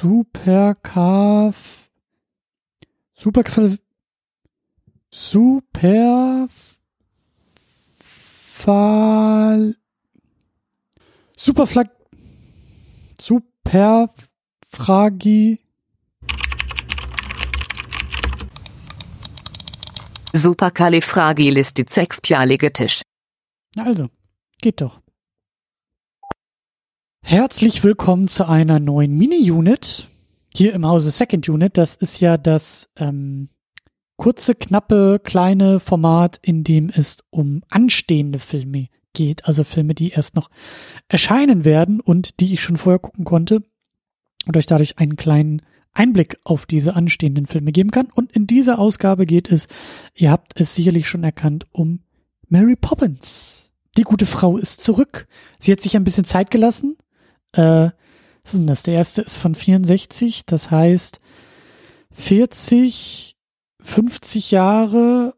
Super Supercaf Super Super Fal Superflag Superfragi Superkalifragilisticexpialigetisch. Also, geht doch. Herzlich willkommen zu einer neuen Mini-Unit hier im Hause Second Unit. Das ist ja das ähm, kurze, knappe, kleine Format, in dem es um anstehende Filme geht, also Filme, die erst noch erscheinen werden und die ich schon vorher gucken konnte und euch dadurch einen kleinen Einblick auf diese anstehenden Filme geben kann. Und in dieser Ausgabe geht es, ihr habt es sicherlich schon erkannt, um Mary Poppins. Die gute Frau ist zurück. Sie hat sich ein bisschen Zeit gelassen. Äh, was ist denn das? Der erste ist von 64, das heißt 40, 50 Jahre.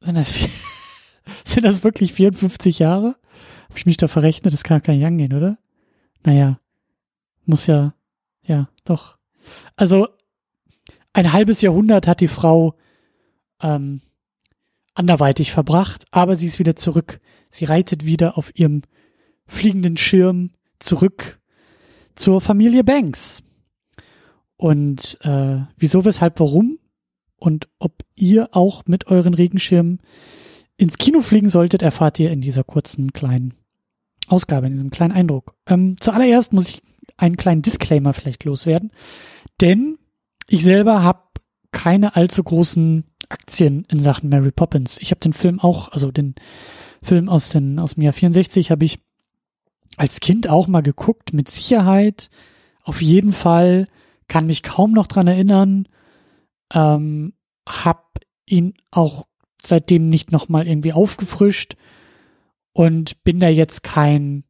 Sind das, sind das wirklich 54 Jahre? Habe ich mich da verrechnet? Das kann gar nicht angehen, oder? Naja, muss ja ja, doch. Also ein halbes Jahrhundert hat die Frau ähm, anderweitig verbracht, aber sie ist wieder zurück. Sie reitet wieder auf ihrem fliegenden Schirm zurück zur Familie Banks. Und äh, wieso, weshalb, warum und ob ihr auch mit euren Regenschirmen ins Kino fliegen solltet, erfahrt ihr in dieser kurzen kleinen Ausgabe, in diesem kleinen Eindruck. Ähm, zuallererst muss ich einen kleinen Disclaimer vielleicht loswerden. Denn ich selber habe keine allzu großen Aktien in Sachen Mary Poppins. Ich habe den Film auch, also den Film aus, den, aus dem Jahr 64 habe ich als Kind auch mal geguckt, mit Sicherheit. Auf jeden Fall kann mich kaum noch dran erinnern. Ähm, hab ihn auch seitdem nicht nochmal irgendwie aufgefrischt und bin da jetzt kein,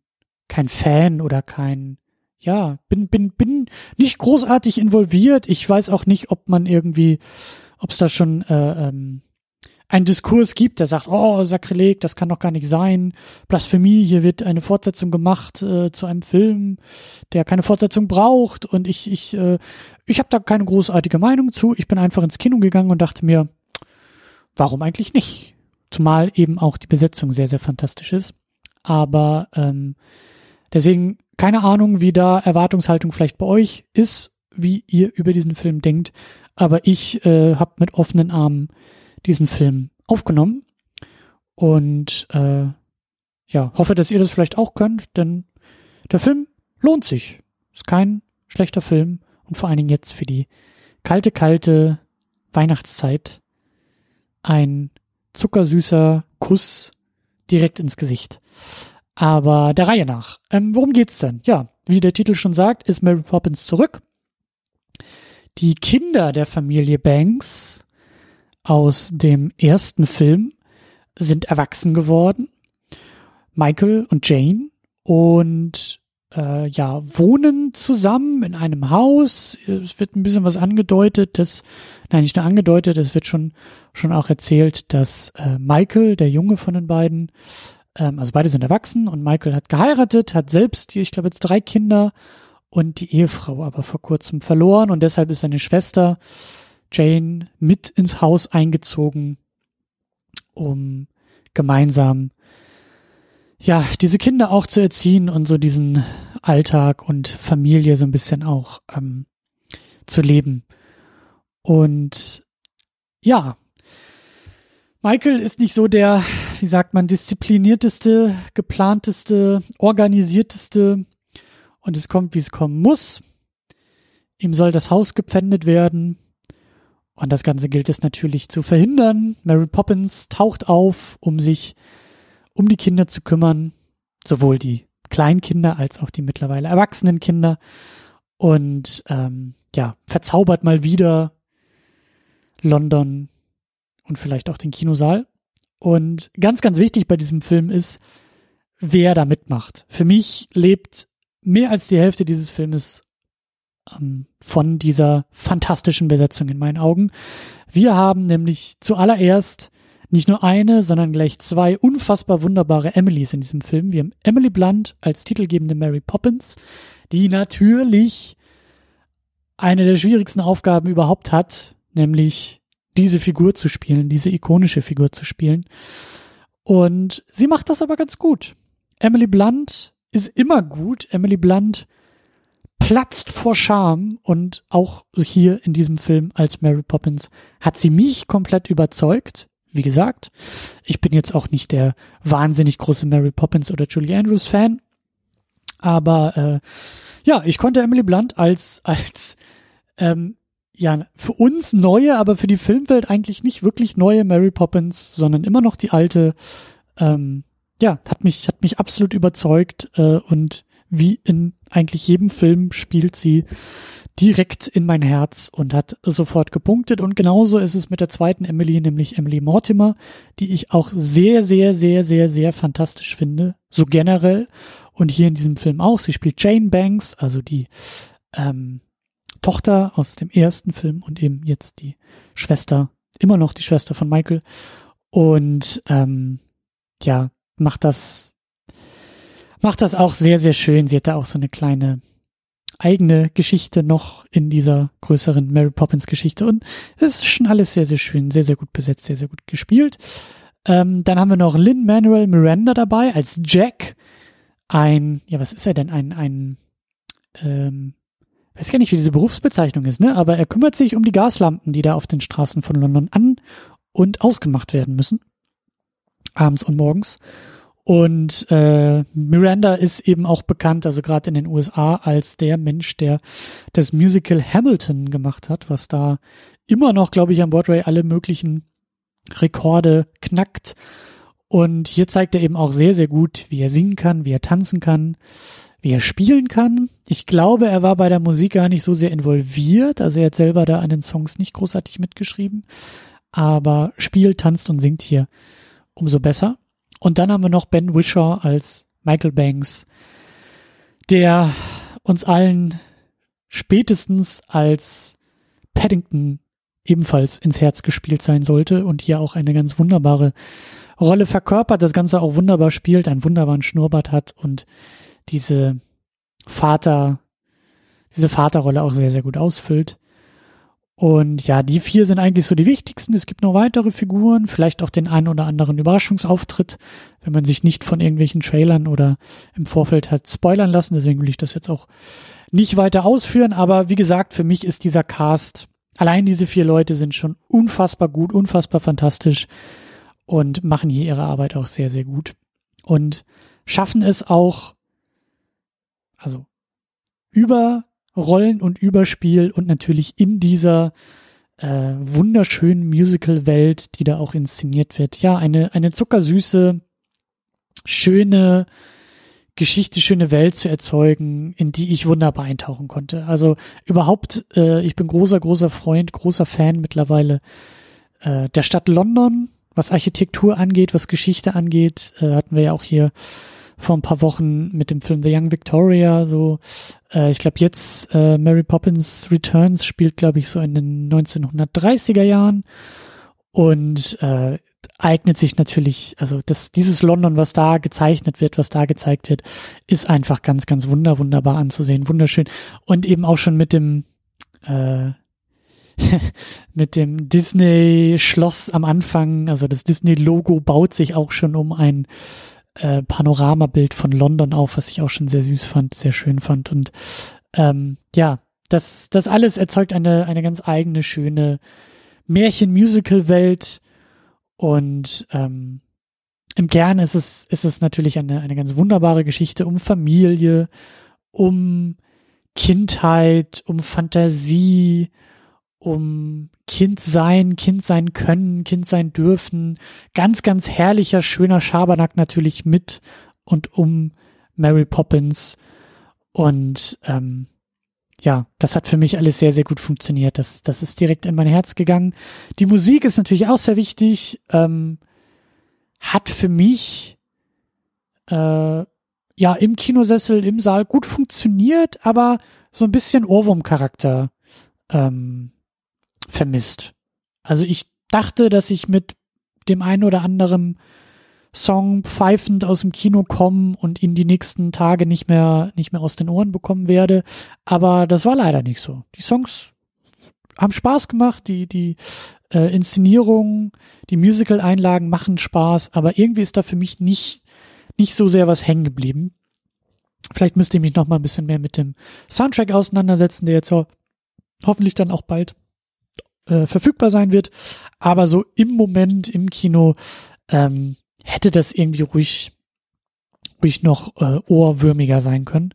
kein Fan oder kein ja, bin, bin, bin nicht großartig involviert. Ich weiß auch nicht, ob man irgendwie, ob es da schon äh, ähm, einen Diskurs gibt, der sagt, oh, Sakrileg, das kann doch gar nicht sein. Blasphemie, hier wird eine Fortsetzung gemacht äh, zu einem Film, der keine Fortsetzung braucht. Und ich, ich, äh, ich habe da keine großartige Meinung zu. Ich bin einfach ins Kino gegangen und dachte mir, warum eigentlich nicht? Zumal eben auch die Besetzung sehr, sehr fantastisch ist. Aber ähm, deswegen keine Ahnung, wie da Erwartungshaltung vielleicht bei euch ist, wie ihr über diesen Film denkt, aber ich äh, habe mit offenen Armen diesen Film aufgenommen und äh, ja, hoffe, dass ihr das vielleicht auch könnt, denn der Film lohnt sich. Ist kein schlechter Film und vor allen Dingen jetzt für die kalte, kalte Weihnachtszeit ein zuckersüßer Kuss direkt ins Gesicht. Aber der Reihe nach. Ähm, worum geht's denn? Ja, wie der Titel schon sagt, ist Mary Poppins zurück. Die Kinder der Familie Banks aus dem ersten Film sind erwachsen geworden. Michael und Jane und äh, ja wohnen zusammen in einem Haus. Es wird ein bisschen was angedeutet, dass nein nicht nur angedeutet, es wird schon schon auch erzählt, dass äh, Michael, der Junge von den beiden, ähm, also beide sind erwachsen und Michael hat geheiratet, hat selbst, ich glaube jetzt drei Kinder und die Ehefrau aber vor kurzem verloren und deshalb ist seine Schwester Jane mit ins Haus eingezogen, um gemeinsam ja, diese Kinder auch zu erziehen und so diesen Alltag und Familie so ein bisschen auch ähm, zu leben. Und ja, Michael ist nicht so der, wie sagt man, disziplinierteste, geplanteste, organisierteste und es kommt, wie es kommen muss. Ihm soll das Haus gepfändet werden und das Ganze gilt es natürlich zu verhindern. Mary Poppins taucht auf, um sich um die Kinder zu kümmern, sowohl die Kleinkinder als auch die mittlerweile erwachsenen Kinder und ähm, ja, verzaubert mal wieder London und vielleicht auch den Kinosaal. Und ganz, ganz wichtig bei diesem Film ist, wer da mitmacht. Für mich lebt mehr als die Hälfte dieses Filmes ähm, von dieser fantastischen Besetzung in meinen Augen. Wir haben nämlich zuallererst nicht nur eine, sondern gleich zwei unfassbar wunderbare Emilys in diesem Film. Wir haben Emily Blunt als titelgebende Mary Poppins, die natürlich eine der schwierigsten Aufgaben überhaupt hat, nämlich diese Figur zu spielen, diese ikonische Figur zu spielen. Und sie macht das aber ganz gut. Emily Blunt ist immer gut. Emily Blunt platzt vor Charme und auch hier in diesem Film als Mary Poppins hat sie mich komplett überzeugt. Wie gesagt, ich bin jetzt auch nicht der wahnsinnig große Mary Poppins oder Julie Andrews Fan, aber äh, ja, ich konnte Emily Blunt als als ähm, ja für uns neue, aber für die Filmwelt eigentlich nicht wirklich neue Mary Poppins, sondern immer noch die alte. Ähm, ja, hat mich hat mich absolut überzeugt äh, und wie in eigentlich jedem Film spielt sie direkt in mein Herz und hat sofort gepunktet. Und genauso ist es mit der zweiten Emily, nämlich Emily Mortimer, die ich auch sehr, sehr, sehr, sehr, sehr fantastisch finde. So generell. Und hier in diesem Film auch. Sie spielt Jane Banks, also die ähm, Tochter aus dem ersten Film und eben jetzt die Schwester, immer noch die Schwester von Michael. Und ähm, ja, macht das macht das auch sehr, sehr schön. Sie hat da auch so eine kleine eigene Geschichte noch in dieser größeren Mary Poppins Geschichte und es ist schon alles sehr, sehr schön, sehr, sehr gut besetzt, sehr, sehr gut gespielt. Ähm, dann haben wir noch Lynn Manuel Miranda dabei als Jack. Ein, ja, was ist er denn? Ein, ein, ähm, weiß gar nicht, wie diese Berufsbezeichnung ist, ne? Aber er kümmert sich um die Gaslampen, die da auf den Straßen von London an und ausgemacht werden müssen. Abends und morgens. Und äh, Miranda ist eben auch bekannt, also gerade in den USA, als der Mensch, der das Musical Hamilton gemacht hat, was da immer noch, glaube ich, am Broadway alle möglichen Rekorde knackt. Und hier zeigt er eben auch sehr, sehr gut, wie er singen kann, wie er tanzen kann, wie er spielen kann. Ich glaube, er war bei der Musik gar nicht so sehr involviert. Also er hat selber da an den Songs nicht großartig mitgeschrieben. Aber spielt, tanzt und singt hier umso besser. Und dann haben wir noch Ben Wishaw als Michael Banks, der uns allen spätestens als Paddington ebenfalls ins Herz gespielt sein sollte und hier auch eine ganz wunderbare Rolle verkörpert, das Ganze auch wunderbar spielt, einen wunderbaren Schnurrbart hat und diese Vater, diese Vaterrolle auch sehr, sehr gut ausfüllt. Und ja, die vier sind eigentlich so die wichtigsten. Es gibt noch weitere Figuren, vielleicht auch den einen oder anderen Überraschungsauftritt, wenn man sich nicht von irgendwelchen Trailern oder im Vorfeld hat spoilern lassen. Deswegen will ich das jetzt auch nicht weiter ausführen. Aber wie gesagt, für mich ist dieser Cast, allein diese vier Leute sind schon unfassbar gut, unfassbar fantastisch und machen hier ihre Arbeit auch sehr, sehr gut. Und schaffen es auch, also über Rollen und Überspiel und natürlich in dieser äh, wunderschönen Musical-Welt, die da auch inszeniert wird. Ja, eine, eine zuckersüße, schöne Geschichte, schöne Welt zu erzeugen, in die ich wunderbar eintauchen konnte. Also überhaupt, äh, ich bin großer, großer Freund, großer Fan mittlerweile äh, der Stadt London, was Architektur angeht, was Geschichte angeht, äh, hatten wir ja auch hier vor ein paar Wochen mit dem Film The Young Victoria, so, äh, ich glaube jetzt äh, Mary Poppins Returns spielt, glaube ich, so in den 1930er Jahren und äh, eignet sich natürlich, also das, dieses London, was da gezeichnet wird, was da gezeigt wird, ist einfach ganz, ganz wunder, wunderbar anzusehen, wunderschön und eben auch schon mit dem äh, mit dem Disney-Schloss am Anfang, also das Disney-Logo baut sich auch schon um ein äh, Panoramabild von London auf, was ich auch schon sehr süß fand, sehr schön fand. Und ähm, ja, das, das alles erzeugt eine, eine ganz eigene, schöne Märchen-Musical-Welt. Und ähm, im Kern ist es, ist es natürlich eine, eine ganz wunderbare Geschichte um Familie, um Kindheit, um Fantasie, um Kind sein, Kind sein können, Kind sein dürfen. Ganz, ganz herrlicher, schöner Schabernack natürlich mit und um Mary Poppins. Und ähm, ja, das hat für mich alles sehr, sehr gut funktioniert. Das, das ist direkt in mein Herz gegangen. Die Musik ist natürlich auch sehr wichtig. Ähm, hat für mich äh, ja im Kinosessel, im Saal gut funktioniert, aber so ein bisschen Ohrwurm-Charakter ähm, vermisst. Also ich dachte, dass ich mit dem einen oder anderen Song pfeifend aus dem Kino kommen und ihn die nächsten Tage nicht mehr, nicht mehr aus den Ohren bekommen werde. Aber das war leider nicht so. Die Songs haben Spaß gemacht, die, die äh, Inszenierungen, die Musical-Einlagen machen Spaß, aber irgendwie ist da für mich nicht, nicht so sehr was hängen geblieben. Vielleicht müsste ich mich noch mal ein bisschen mehr mit dem Soundtrack auseinandersetzen, der jetzt ho hoffentlich dann auch bald äh, verfügbar sein wird. Aber so im Moment im Kino ähm, hätte das irgendwie ruhig, ruhig noch äh, ohrwürmiger sein können.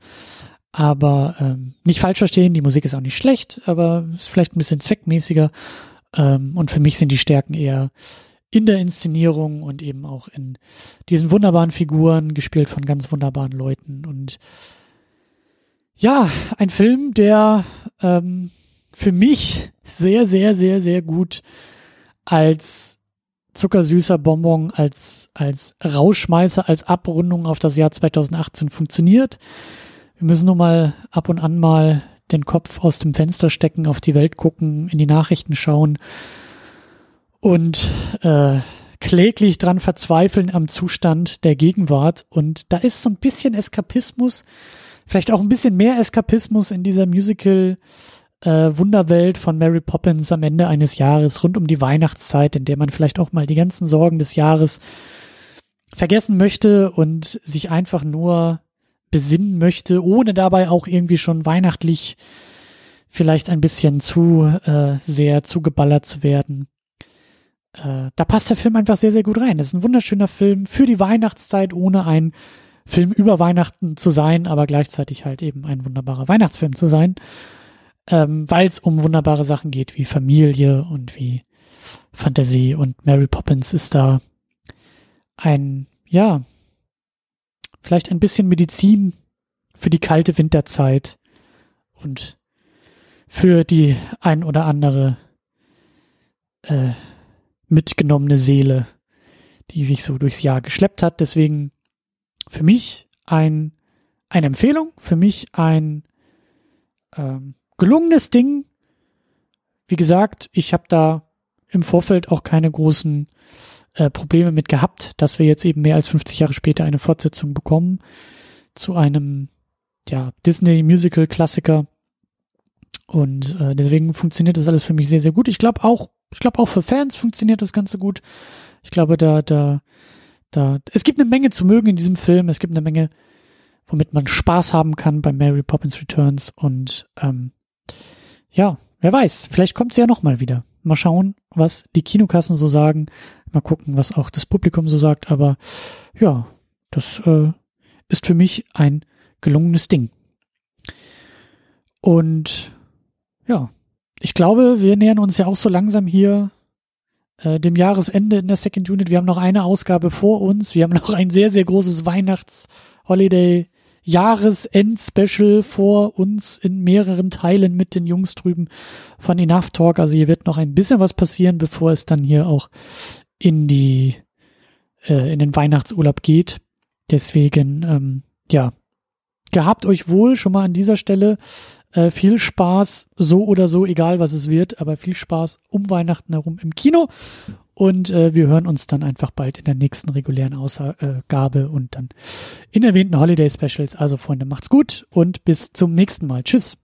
Aber ähm, nicht falsch verstehen, die Musik ist auch nicht schlecht, aber ist vielleicht ein bisschen zweckmäßiger. Ähm, und für mich sind die Stärken eher in der Inszenierung und eben auch in diesen wunderbaren Figuren, gespielt von ganz wunderbaren Leuten. Und ja, ein Film, der ähm, für mich sehr, sehr, sehr, sehr gut als zuckersüßer Bonbon, als, als Rauschmeißer, als Abrundung auf das Jahr 2018 funktioniert. Wir müssen nur mal ab und an mal den Kopf aus dem Fenster stecken, auf die Welt gucken, in die Nachrichten schauen und äh, kläglich dran verzweifeln am Zustand der Gegenwart. Und da ist so ein bisschen Eskapismus, vielleicht auch ein bisschen mehr Eskapismus in dieser Musical äh, Wunderwelt von Mary Poppins am Ende eines Jahres, rund um die Weihnachtszeit, in der man vielleicht auch mal die ganzen Sorgen des Jahres vergessen möchte und sich einfach nur besinnen möchte, ohne dabei auch irgendwie schon weihnachtlich vielleicht ein bisschen zu äh, sehr zugeballert zu werden. Äh, da passt der Film einfach sehr, sehr gut rein. Das ist ein wunderschöner Film für die Weihnachtszeit, ohne ein Film über Weihnachten zu sein, aber gleichzeitig halt eben ein wunderbarer Weihnachtsfilm zu sein, ähm, weil es um wunderbare Sachen geht wie Familie und wie Fantasie und Mary Poppins ist da ein, ja, vielleicht ein bisschen Medizin für die kalte Winterzeit und für die ein oder andere äh, mitgenommene Seele, die sich so durchs Jahr geschleppt hat. Deswegen für mich ein, eine Empfehlung, für mich ein ähm, gelungenes Ding. Wie gesagt, ich habe da im Vorfeld auch keine großen äh, Probleme mit gehabt, dass wir jetzt eben mehr als 50 Jahre später eine Fortsetzung bekommen zu einem ja, Disney Musical Klassiker. Und äh, deswegen funktioniert das alles für mich sehr, sehr gut. Ich glaube auch, ich glaube auch für Fans funktioniert das Ganze gut. Ich glaube, da, da, da, es gibt eine Menge zu mögen in diesem Film. Es gibt eine Menge, womit man Spaß haben kann bei Mary Poppins Returns. Und ähm, ja, wer weiß, vielleicht kommt sie ja nochmal wieder. Mal schauen, was die Kinokassen so sagen. Mal gucken, was auch das Publikum so sagt. Aber ja, das äh, ist für mich ein gelungenes Ding. Und ja, ich glaube, wir nähern uns ja auch so langsam hier äh, dem Jahresende in der Second Unit. Wir haben noch eine Ausgabe vor uns. Wir haben noch ein sehr, sehr großes Weihnachts-Holiday Jahresend-Special vor uns in mehreren Teilen mit den Jungs drüben von Enough Talk. Also hier wird noch ein bisschen was passieren, bevor es dann hier auch in die äh, in den Weihnachtsurlaub geht. Deswegen ähm, ja gehabt euch wohl schon mal an dieser Stelle äh, viel Spaß so oder so, egal was es wird, aber viel Spaß um Weihnachten herum im Kino und äh, wir hören uns dann einfach bald in der nächsten regulären Ausgabe und dann in erwähnten Holiday Specials. Also Freunde, macht's gut und bis zum nächsten Mal. Tschüss.